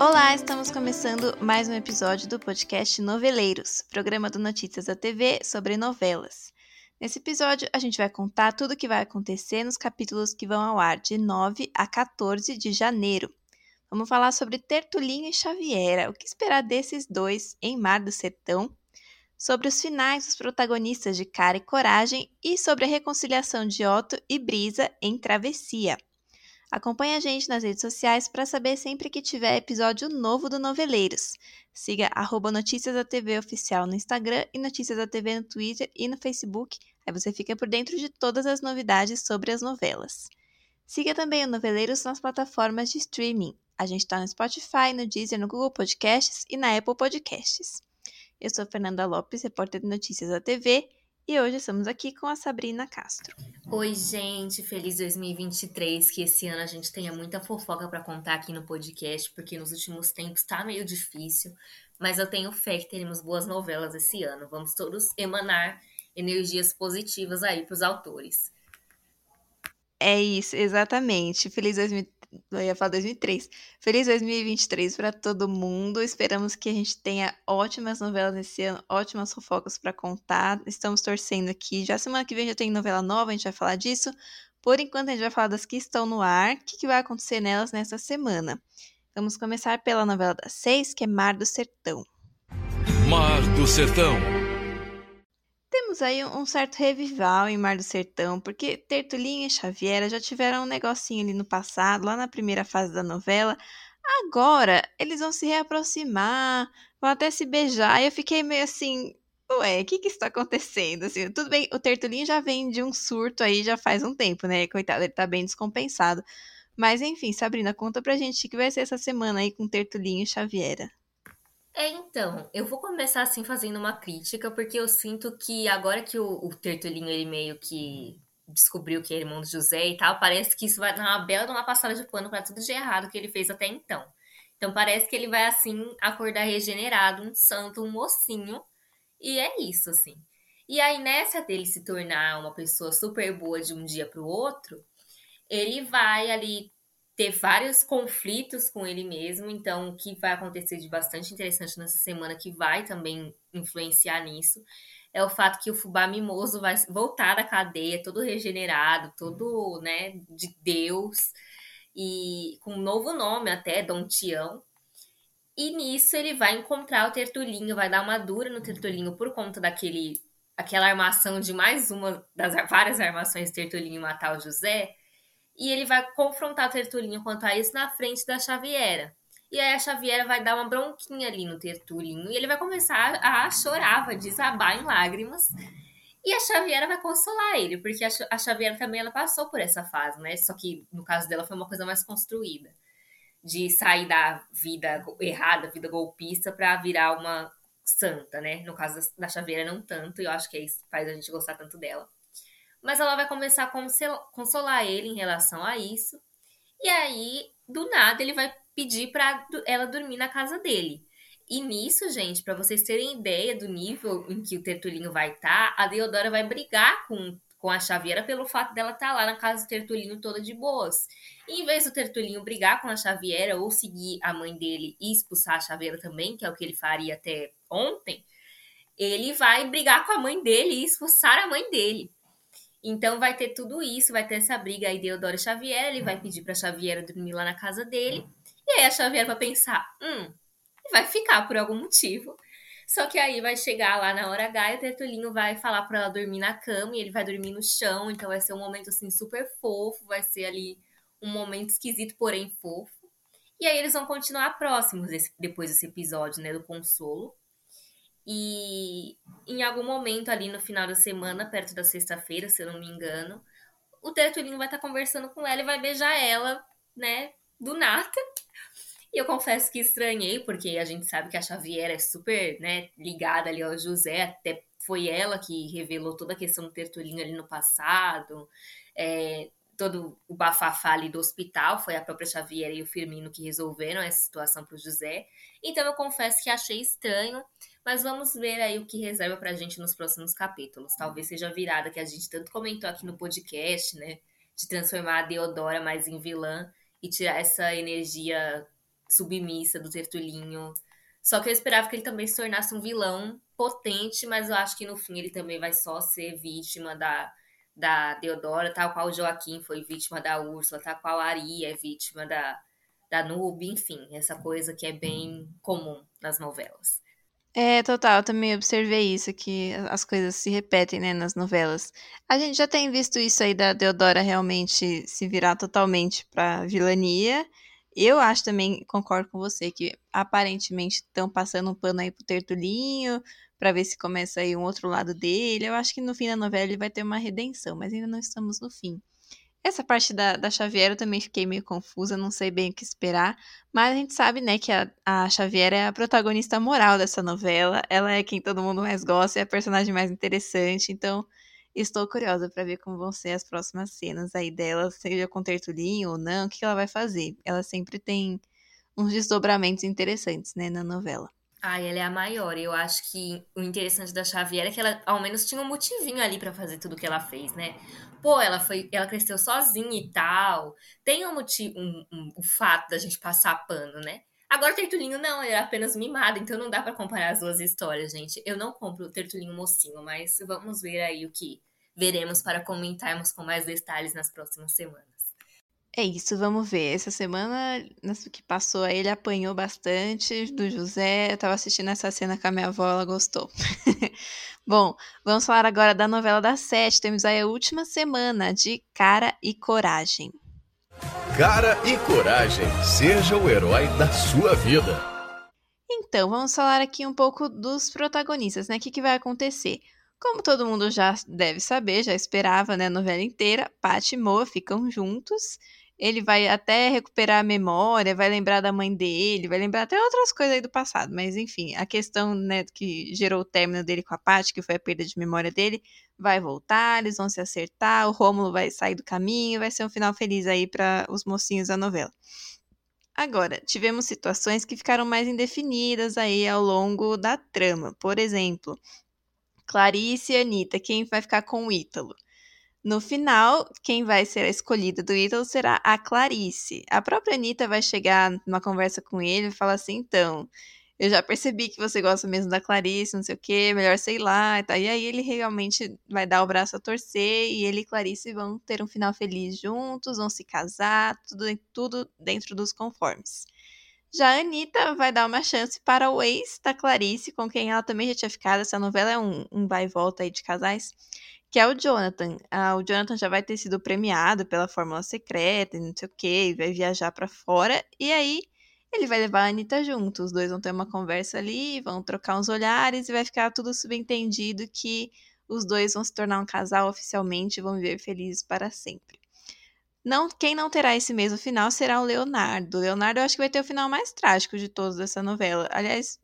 Olá, estamos começando mais um episódio do podcast Noveleiros, programa do Notícias da TV sobre novelas. Nesse episódio, a gente vai contar tudo o que vai acontecer nos capítulos que vão ao ar de 9 a 14 de janeiro. Vamos falar sobre Tertulinho e Xaviera, o que esperar desses dois em Mar do Sertão, sobre os finais dos protagonistas de Cara e Coragem e sobre a reconciliação de Otto e Brisa em Travessia. Acompanhe a gente nas redes sociais para saber sempre que tiver episódio novo do Noveleiros. Siga arroba Notícias da TV Oficial no Instagram e Notícias da TV no Twitter e no Facebook Aí você fica por dentro de todas as novidades sobre as novelas. Siga também o Noveleiros nas plataformas de streaming. A gente está no Spotify, no Deezer, no Google Podcasts e na Apple Podcasts. Eu sou Fernanda Lopes, repórter de notícias da TV, e hoje estamos aqui com a Sabrina Castro. Oi, gente, feliz 2023, que esse ano a gente tenha muita fofoca para contar aqui no podcast, porque nos últimos tempos tá meio difícil, mas eu tenho fé que teremos boas novelas esse ano. Vamos todos emanar energias positivas aí para os autores. É isso, exatamente. Feliz 2000, eu ia falar 2003. Feliz 2023 para todo mundo. Esperamos que a gente tenha ótimas novelas esse ano, ótimas fofocas para contar. Estamos torcendo aqui. Já semana que vem já tem novela nova, a gente vai falar disso. Por enquanto, a gente vai falar das que estão no ar. O que, que vai acontecer nelas nessa semana? Vamos começar pela novela das seis, que é Mar do Sertão. Mar do Sertão temos aí um certo revival em Mar do Sertão, porque Tertulinho e Xaviera já tiveram um negocinho ali no passado, lá na primeira fase da novela. Agora eles vão se reaproximar, vão até se beijar. E eu fiquei meio assim, ué, o que que está acontecendo? Assim, tudo bem, o Tertulinho já vem de um surto aí já faz um tempo, né? Coitado, ele tá bem descompensado. Mas enfim, Sabrina, conta pra gente o que vai ser essa semana aí com Tertulinho e Xaviera. É, então, eu vou começar assim fazendo uma crítica, porque eu sinto que agora que o, o Tertulinho ele meio que descobriu que é irmão do José e tal, parece que isso vai dar uma bela uma passada de pano para tudo de errado que ele fez até então. Então parece que ele vai assim acordar regenerado, um santo, um mocinho, e é isso assim. E aí nessa dele se tornar uma pessoa super boa de um dia para o outro, ele vai ali ter vários conflitos com ele mesmo, então o que vai acontecer de bastante interessante nessa semana que vai também influenciar nisso é o fato que o fubá mimoso vai voltar da cadeia todo regenerado, todo, né, de Deus e com um novo nome até, Dom Tião. E nisso ele vai encontrar o Tertulinho, vai dar uma dura no Tertulinho por conta daquele aquela armação de mais uma das várias armações Tertulinho matar o José e ele vai confrontar Tertulinho quanto a isso na frente da Xaviera. E aí a Xaviera vai dar uma bronquinha ali no Tertulinho e ele vai começar a chorar, vai desabar em lágrimas. E a Xaviera vai consolar ele, porque a Xaviera também ela passou por essa fase, né? Só que no caso dela foi uma coisa mais construída. De sair da vida errada, vida golpista, para virar uma santa, né? No caso da Xaviera, não tanto, e eu acho que é isso que faz a gente gostar tanto dela mas ela vai começar a consolar ele em relação a isso. E aí, do nada, ele vai pedir para ela dormir na casa dele. E nisso, gente, para vocês terem ideia do nível em que o Tertulinho vai estar, tá, a Deodora vai brigar com, com a Xaviera pelo fato dela estar tá lá na casa do Tertulinho toda de boas. E em vez do Tertulinho brigar com a Xaviera ou seguir a mãe dele e expulsar a Xaviera também, que é o que ele faria até ontem, ele vai brigar com a mãe dele e expulsar a mãe dele. Então vai ter tudo isso, vai ter essa briga aí de Eudoro Xavier, ele vai pedir pra Xavier dormir lá na casa dele. E aí a Xavier vai pensar, hum, vai ficar por algum motivo. Só que aí vai chegar lá na hora H e o Tertulinho vai falar pra ela dormir na cama e ele vai dormir no chão. Então vai ser um momento assim super fofo, vai ser ali um momento esquisito, porém fofo. E aí eles vão continuar próximos desse, depois desse episódio, né, do consolo. E em algum momento ali no final da semana, perto da sexta-feira, se eu não me engano, o Tertulinho vai estar tá conversando com ela e vai beijar ela, né, do nada. E eu confesso que estranhei, porque a gente sabe que a Xavier é super, né, ligada ali ao José, até foi ela que revelou toda a questão do Tertulinho ali no passado. É, todo o bafafá ali do hospital, foi a própria Xavier e o Firmino que resolveram essa situação para o José. Então eu confesso que achei estranho, mas vamos ver aí o que reserva para a gente nos próximos capítulos. Talvez seja a virada que a gente tanto comentou aqui no podcast, né? De transformar a Deodora mais em vilã e tirar essa energia submissa do Tertulinho. Só que eu esperava que ele também se tornasse um vilão potente, mas eu acho que no fim ele também vai só ser vítima da, da Deodora, tal qual o Joaquim foi vítima da Úrsula, tal qual a Ari é vítima da, da Nube, enfim, essa coisa que é bem comum nas novelas. É, total, eu também observei isso, que as coisas se repetem, né, nas novelas. A gente já tem visto isso aí da Deodora realmente se virar totalmente pra vilania. Eu acho também, concordo com você, que aparentemente estão passando um pano aí pro Tertulinho, para ver se começa aí um outro lado dele. Eu acho que no fim da novela ele vai ter uma redenção, mas ainda não estamos no fim. Essa parte da, da Xavier eu também fiquei meio confusa, não sei bem o que esperar, mas a gente sabe, né, que a, a Xavier é a protagonista moral dessa novela, ela é quem todo mundo mais gosta, é a personagem mais interessante, então estou curiosa para ver como vão ser as próximas cenas aí dela, seja com Tertulinho ou não, o que ela vai fazer. Ela sempre tem uns desdobramentos interessantes, né, na novela. Ai, ela é a maior. Eu acho que o interessante da Xavier é que ela ao menos tinha um motivinho ali para fazer tudo que ela fez, né? Pô, ela foi, ela cresceu sozinha e tal. Tem um motivo, um, um, um fato da gente passar pano, né? Agora o Tertulinho não, ele é apenas mimado, então não dá para comparar as duas histórias, gente. Eu não compro o Tertulinho mocinho, mas vamos ver aí o que veremos para comentarmos com mais detalhes nas próximas semanas. É isso, vamos ver. Essa semana que passou aí, ele apanhou bastante do José. Eu tava assistindo essa cena com a minha avó, ela gostou. Bom, vamos falar agora da novela das sete. Temos aí a última semana de Cara e Coragem. Cara e Coragem, seja o herói da sua vida. Então, vamos falar aqui um pouco dos protagonistas, né? O que, que vai acontecer? Como todo mundo já deve saber, já esperava, né, a novela inteira, Paty e Moa ficam juntos ele vai até recuperar a memória, vai lembrar da mãe dele, vai lembrar até outras coisas aí do passado. Mas enfim, a questão né, que gerou o término dele com a Paty, que foi a perda de memória dele, vai voltar, eles vão se acertar, o Rômulo vai sair do caminho, vai ser um final feliz aí para os mocinhos da novela. Agora, tivemos situações que ficaram mais indefinidas aí ao longo da trama. Por exemplo, Clarice e Anitta, quem vai ficar com o Ítalo? No final, quem vai ser a escolhida do Ítalo será a Clarice. A própria Anitta vai chegar numa conversa com ele e falar assim: então, eu já percebi que você gosta mesmo da Clarice, não sei o que, melhor sei lá e. E aí ele realmente vai dar o braço a torcer e ele e Clarice vão ter um final feliz juntos, vão se casar, tudo, tudo dentro dos conformes. Já a Anitta vai dar uma chance para o ex da Clarice, com quem ela também já tinha ficado. Essa novela é um, um vai e volta aí de casais que é o Jonathan. Ah, o Jonathan já vai ter sido premiado pela Fórmula Secreta, não sei o que, vai viajar para fora, e aí ele vai levar a Anitta junto. Os dois vão ter uma conversa ali, vão trocar uns olhares e vai ficar tudo subentendido que os dois vão se tornar um casal oficialmente e vão viver felizes para sempre. Não, quem não terá esse mesmo final será o Leonardo. O Leonardo eu acho que vai ter o final mais trágico de todos dessa novela. Aliás,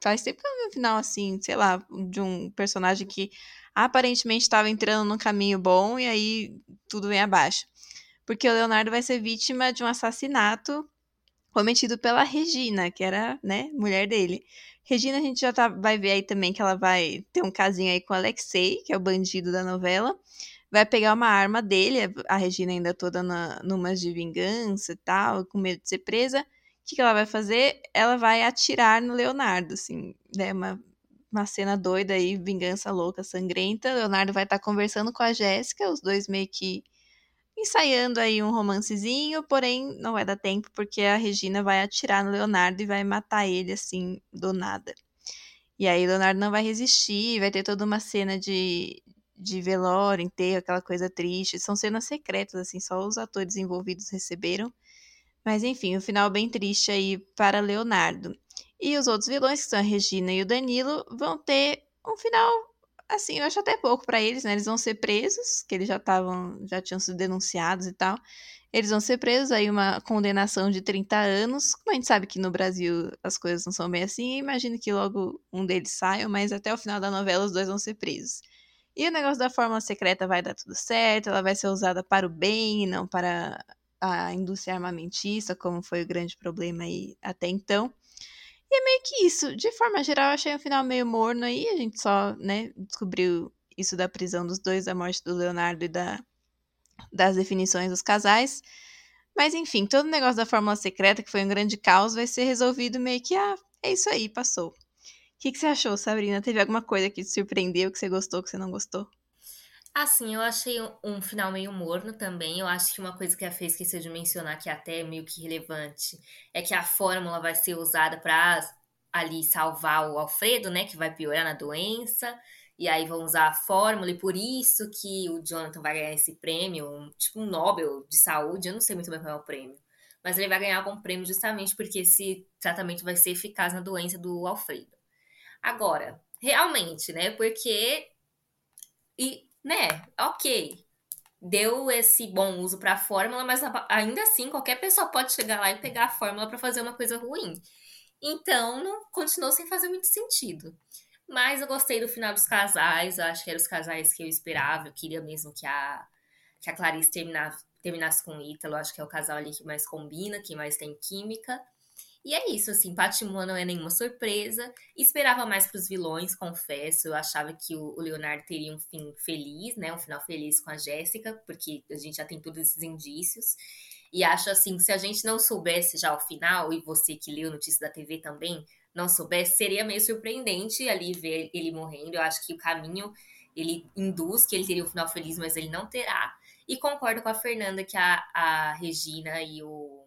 faz tempo que eu vi um final assim, sei lá, de um personagem que aparentemente estava entrando num caminho bom e aí tudo vem abaixo. Porque o Leonardo vai ser vítima de um assassinato cometido pela Regina, que era, né, mulher dele. Regina, a gente já tá, vai ver aí também que ela vai ter um casinho aí com o Alexei, que é o bandido da novela. Vai pegar uma arma dele, a Regina ainda toda na, numas de vingança e tal, com medo de ser presa. O que, que ela vai fazer? Ela vai atirar no Leonardo, assim, né, uma uma cena doida aí, vingança louca, sangrenta. Leonardo vai estar tá conversando com a Jéssica, os dois meio que ensaiando aí um romancezinho, porém não vai dar tempo porque a Regina vai atirar no Leonardo e vai matar ele assim do nada. E aí Leonardo não vai resistir, vai ter toda uma cena de, de velório, enterro, aquela coisa triste. São cenas secretas, assim, só os atores envolvidos receberam. Mas enfim, o um final bem triste aí para Leonardo. E os outros vilões, que são a Regina e o Danilo, vão ter um final assim, eu acho até pouco para eles, né? Eles vão ser presos, que eles já estavam, já tinham sido denunciados e tal. Eles vão ser presos, aí uma condenação de 30 anos. Como a gente sabe que no Brasil as coisas não são bem assim, imagino que logo um deles saia, mas até o final da novela os dois vão ser presos. E o negócio da fórmula secreta vai dar tudo certo, ela vai ser usada para o bem e não para a indústria armamentista, como foi o grande problema aí até então. E é meio que isso. De forma geral, eu achei um final meio morno aí. A gente só, né, descobriu isso da prisão dos dois, da morte do Leonardo e da, das definições dos casais. Mas enfim, todo o negócio da fórmula secreta, que foi um grande caos, vai ser resolvido meio que, ah, é isso aí, passou. Que, que você achou, Sabrina? Teve alguma coisa que te surpreendeu, que você gostou, que você não gostou? Assim, eu achei um, final meio morno também. Eu acho que uma coisa que a Fê esqueceu de mencionar, que é até meio que relevante, é que a fórmula vai ser usada para ali salvar o Alfredo, né? Que vai piorar na doença. E aí vão usar a fórmula, e por isso que o Jonathan vai ganhar esse prêmio, um, tipo um Nobel de saúde. Eu não sei muito bem qual é o prêmio. Mas ele vai ganhar algum prêmio justamente porque esse tratamento vai ser eficaz na doença do Alfredo. Agora, realmente, né? Porque. E né, ok, deu esse bom uso para a fórmula, mas ainda assim qualquer pessoa pode chegar lá e pegar a fórmula para fazer uma coisa ruim. Então, não continuou sem fazer muito sentido. Mas eu gostei do final dos casais, eu acho que eram os casais que eu esperava, eu queria mesmo que a, que a Clarice terminasse, terminasse com o Ítalo, acho que é o casal ali que mais combina, que mais tem química. E é isso, assim, Patimoa não é nenhuma surpresa. Esperava mais para os vilões, confesso. Eu achava que o Leonardo teria um fim feliz, né? Um final feliz com a Jéssica, porque a gente já tem todos esses indícios. E acho assim, se a gente não soubesse já o final, e você que leu notícia da TV também, não soubesse, seria meio surpreendente ali ver ele morrendo. Eu acho que o caminho ele induz que ele teria um final feliz, mas ele não terá. E concordo com a Fernanda que a, a Regina e o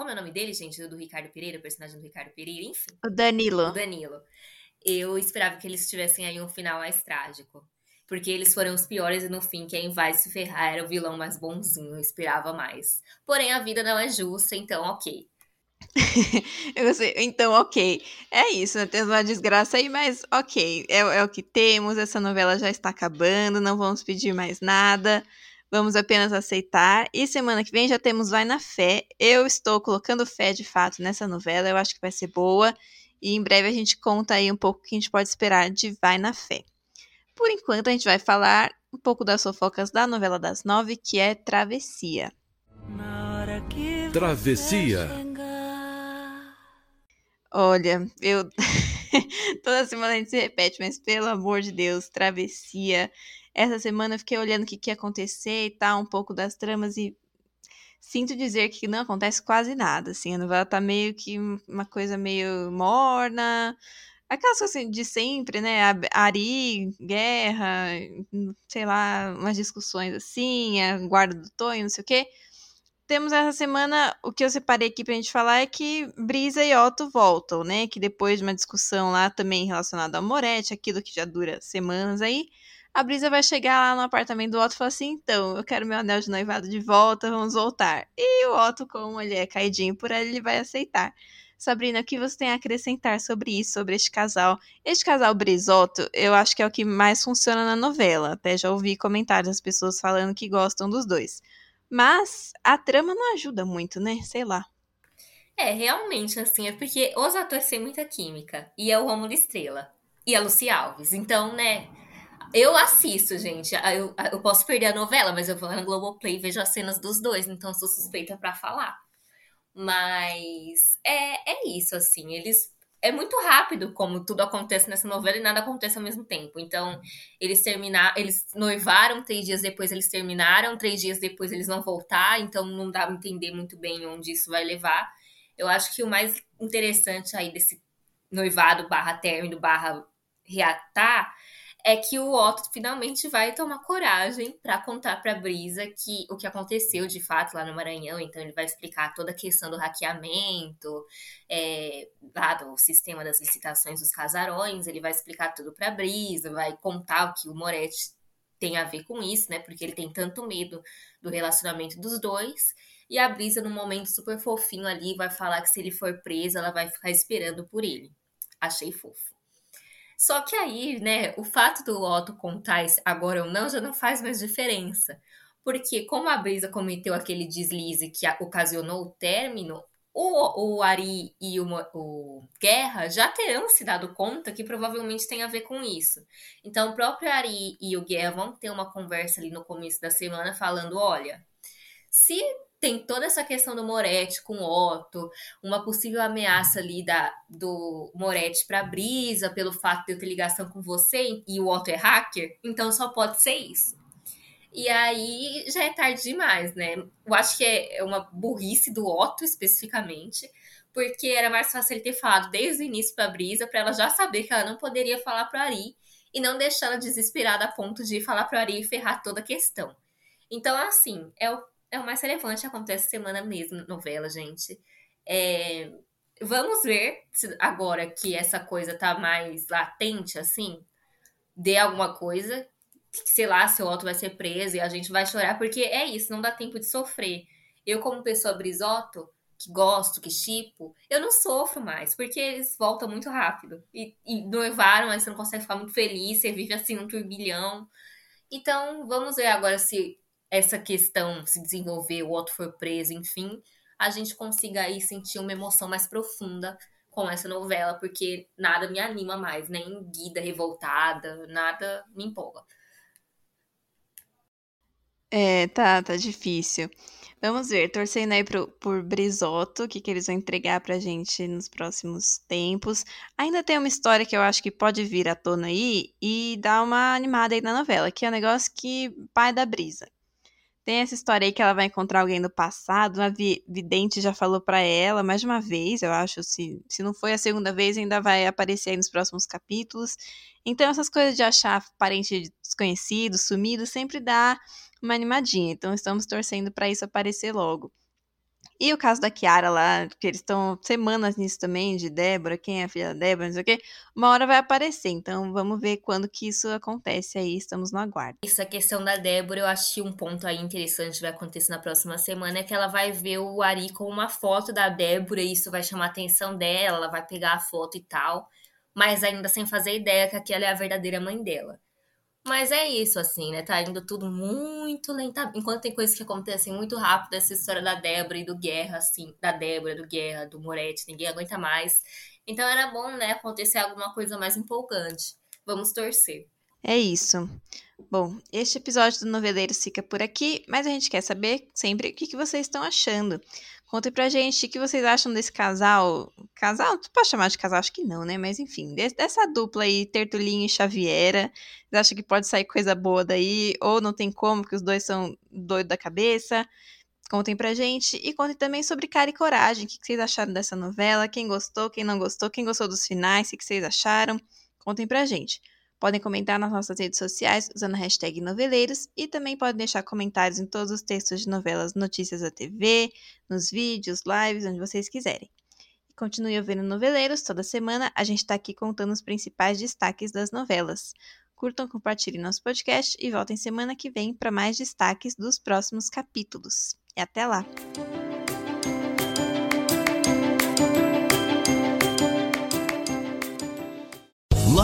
como é o nome dele, gente? Do Ricardo Pereira, o personagem do Ricardo Pereira, enfim. O Danilo. O Danilo. Eu esperava que eles tivessem aí um final mais trágico. Porque eles foram os piores e no fim quem vai se ferrar era o vilão mais bonzinho. Eu esperava mais. Porém, a vida não é justa, então ok. Então, ok. É isso, né? temos uma desgraça aí, mas ok. É, é, o que temos. Essa novela já está acabando. Não vamos pedir mais nada. Vamos apenas aceitar. E semana que vem já temos Vai na Fé. Eu estou colocando fé de fato nessa novela. Eu acho que vai ser boa. E em breve a gente conta aí um pouco o que a gente pode esperar de Vai na Fé. Por enquanto, a gente vai falar um pouco das fofocas da novela das nove, que é Travessia. Travessia. Olha, eu. Toda semana a gente se repete, mas pelo amor de Deus, Travessia essa semana eu fiquei olhando o que, que ia acontecer e tal, um pouco das tramas e sinto dizer que não acontece quase nada, assim, a novela tá meio que uma coisa meio morna, aquelas coisas assim, de sempre, né, Ari, guerra, sei lá, umas discussões assim, a guarda do Tonho, não sei o quê. Temos essa semana, o que eu separei aqui pra gente falar é que Brisa e Otto voltam, né, que depois de uma discussão lá também relacionada ao Moretti, aquilo que já dura semanas aí, a Brisa vai chegar lá no apartamento do Otto e falar assim: então, eu quero meu anel de noivado de volta, vamos voltar. E o Otto, como ele é caidinho por ela, ele vai aceitar. Sabrina, o que você tem a acrescentar sobre isso, sobre este casal? Este casal Brisoto, eu acho que é o que mais funciona na novela. Até já ouvi comentários das pessoas falando que gostam dos dois. Mas a trama não ajuda muito, né? Sei lá. É, realmente, assim, é porque os atores têm muita química. E é o Romulo Estrela. E a Lucy Alves. Então, né? Eu assisto, gente. Eu, eu posso perder a novela, mas eu vou no Globoplay e vejo as cenas dos dois, então sou suspeita para falar. Mas é, é isso, assim. Eles. É muito rápido como tudo acontece nessa novela e nada acontece ao mesmo tempo. Então, eles terminaram. Eles noivaram, três dias depois eles terminaram, três dias depois eles vão voltar, então não dá pra entender muito bem onde isso vai levar. Eu acho que o mais interessante aí desse noivado barra término barra reatar é que o Otto finalmente vai tomar coragem para contar para Brisa que o que aconteceu de fato lá no Maranhão. Então ele vai explicar toda a questão do hackeamento, é, lá do sistema das licitações dos casarões. Ele vai explicar tudo para Brisa, vai contar o que o Moretti tem a ver com isso, né? Porque ele tem tanto medo do relacionamento dos dois. E a Brisa, num momento super fofinho ali, vai falar que se ele for preso, ela vai ficar esperando por ele. Achei fofo. Só que aí, né, o fato do Otto contar agora ou não já não faz mais diferença. Porque como a Brisa cometeu aquele deslize que ocasionou o término, o, o Ari e o, o, Guerra já terão se dado conta que provavelmente tem a ver com isso. Então, o próprio Ari e o Guerra vão ter uma conversa ali no começo da semana falando: olha, se tem toda essa questão do Moretti com Otto, uma possível ameaça ali da, do Moretti para Brisa pelo fato de eu ter ligação com você e o Otto é hacker, então só pode ser isso. E aí já é tarde demais, né? Eu acho que é uma burrice do Otto especificamente, porque era mais fácil ele ter falado desde o início pra Brisa, para ela já saber que ela não poderia falar pro Ari e não deixar ela desesperada a ponto de falar pro Ari e ferrar toda a questão. Então, assim, é o, é o mais relevante, acontece semana mesmo, novela, gente. É, vamos ver se agora que essa coisa tá mais latente, assim, dê alguma coisa sei lá, seu Otto vai ser preso e a gente vai chorar, porque é isso, não dá tempo de sofrer. Eu, como pessoa brisoto, que gosto, que chipo, eu não sofro mais, porque eles voltam muito rápido. E, e noivaram, aí você não consegue ficar muito feliz, você vive assim um turbilhão. Então, vamos ver agora se essa questão se desenvolver, o Otto for preso, enfim, a gente consiga aí sentir uma emoção mais profunda com essa novela, porque nada me anima mais, nem Guida revoltada, nada me empolga. É, tá, tá difícil. Vamos ver, torcendo aí pro, por Brizoto, o que, que eles vão entregar pra gente nos próximos tempos. Ainda tem uma história que eu acho que pode vir à tona aí e dar uma animada aí na novela, que é um negócio que pai da brisa. Tem essa história aí que ela vai encontrar alguém do passado, uma vidente já falou para ela mais de uma vez, eu acho, se, se não foi a segunda vez, ainda vai aparecer aí nos próximos capítulos. Então essas coisas de achar parente desconhecido, sumido, sempre dá uma animadinha. Então estamos torcendo para isso aparecer logo. E o caso da Kiara lá, que eles estão semanas nisso também, de Débora, quem é a filha da Débora, não sei o quê, uma hora vai aparecer. Então vamos ver quando que isso acontece aí, estamos no aguardo. Isso, a questão da Débora, eu acho que um ponto aí interessante vai acontecer na próxima semana é que ela vai ver o Ari com uma foto da Débora e isso vai chamar a atenção dela, ela vai pegar a foto e tal, mas ainda sem fazer ideia que aquela é a verdadeira mãe dela. Mas é isso, assim, né? Tá indo tudo muito lentamente. Enquanto tem coisas que acontecem muito rápido, essa história da Débora e do Guerra, assim, da Débora, do Guerra, do Moretti, ninguém aguenta mais. Então era bom, né, acontecer alguma coisa mais empolgante. Vamos torcer. É isso. Bom, este episódio do Noveleiro fica por aqui, mas a gente quer saber sempre o que, que vocês estão achando. Contem pra gente o que vocês acham desse casal. Casal? Tu pode chamar de casal? Acho que não, né? Mas enfim, dessa dupla aí, Tertulinho e Xaviera. Vocês acham que pode sair coisa boa daí? Ou não tem como, que os dois são doidos da cabeça? Contem pra gente. E contem também sobre Cara e Coragem. O que vocês acharam dessa novela? Quem gostou, quem não gostou, quem gostou dos finais, o que vocês acharam? Contem pra gente. Podem comentar nas nossas redes sociais usando a hashtag noveleiros e também podem deixar comentários em todos os textos de novelas Notícias da TV, nos vídeos, lives, onde vocês quiserem. Continue ouvindo Noveleiros, toda semana a gente está aqui contando os principais destaques das novelas. Curtam, compartilhem nosso podcast e voltem semana que vem para mais destaques dos próximos capítulos. E até lá!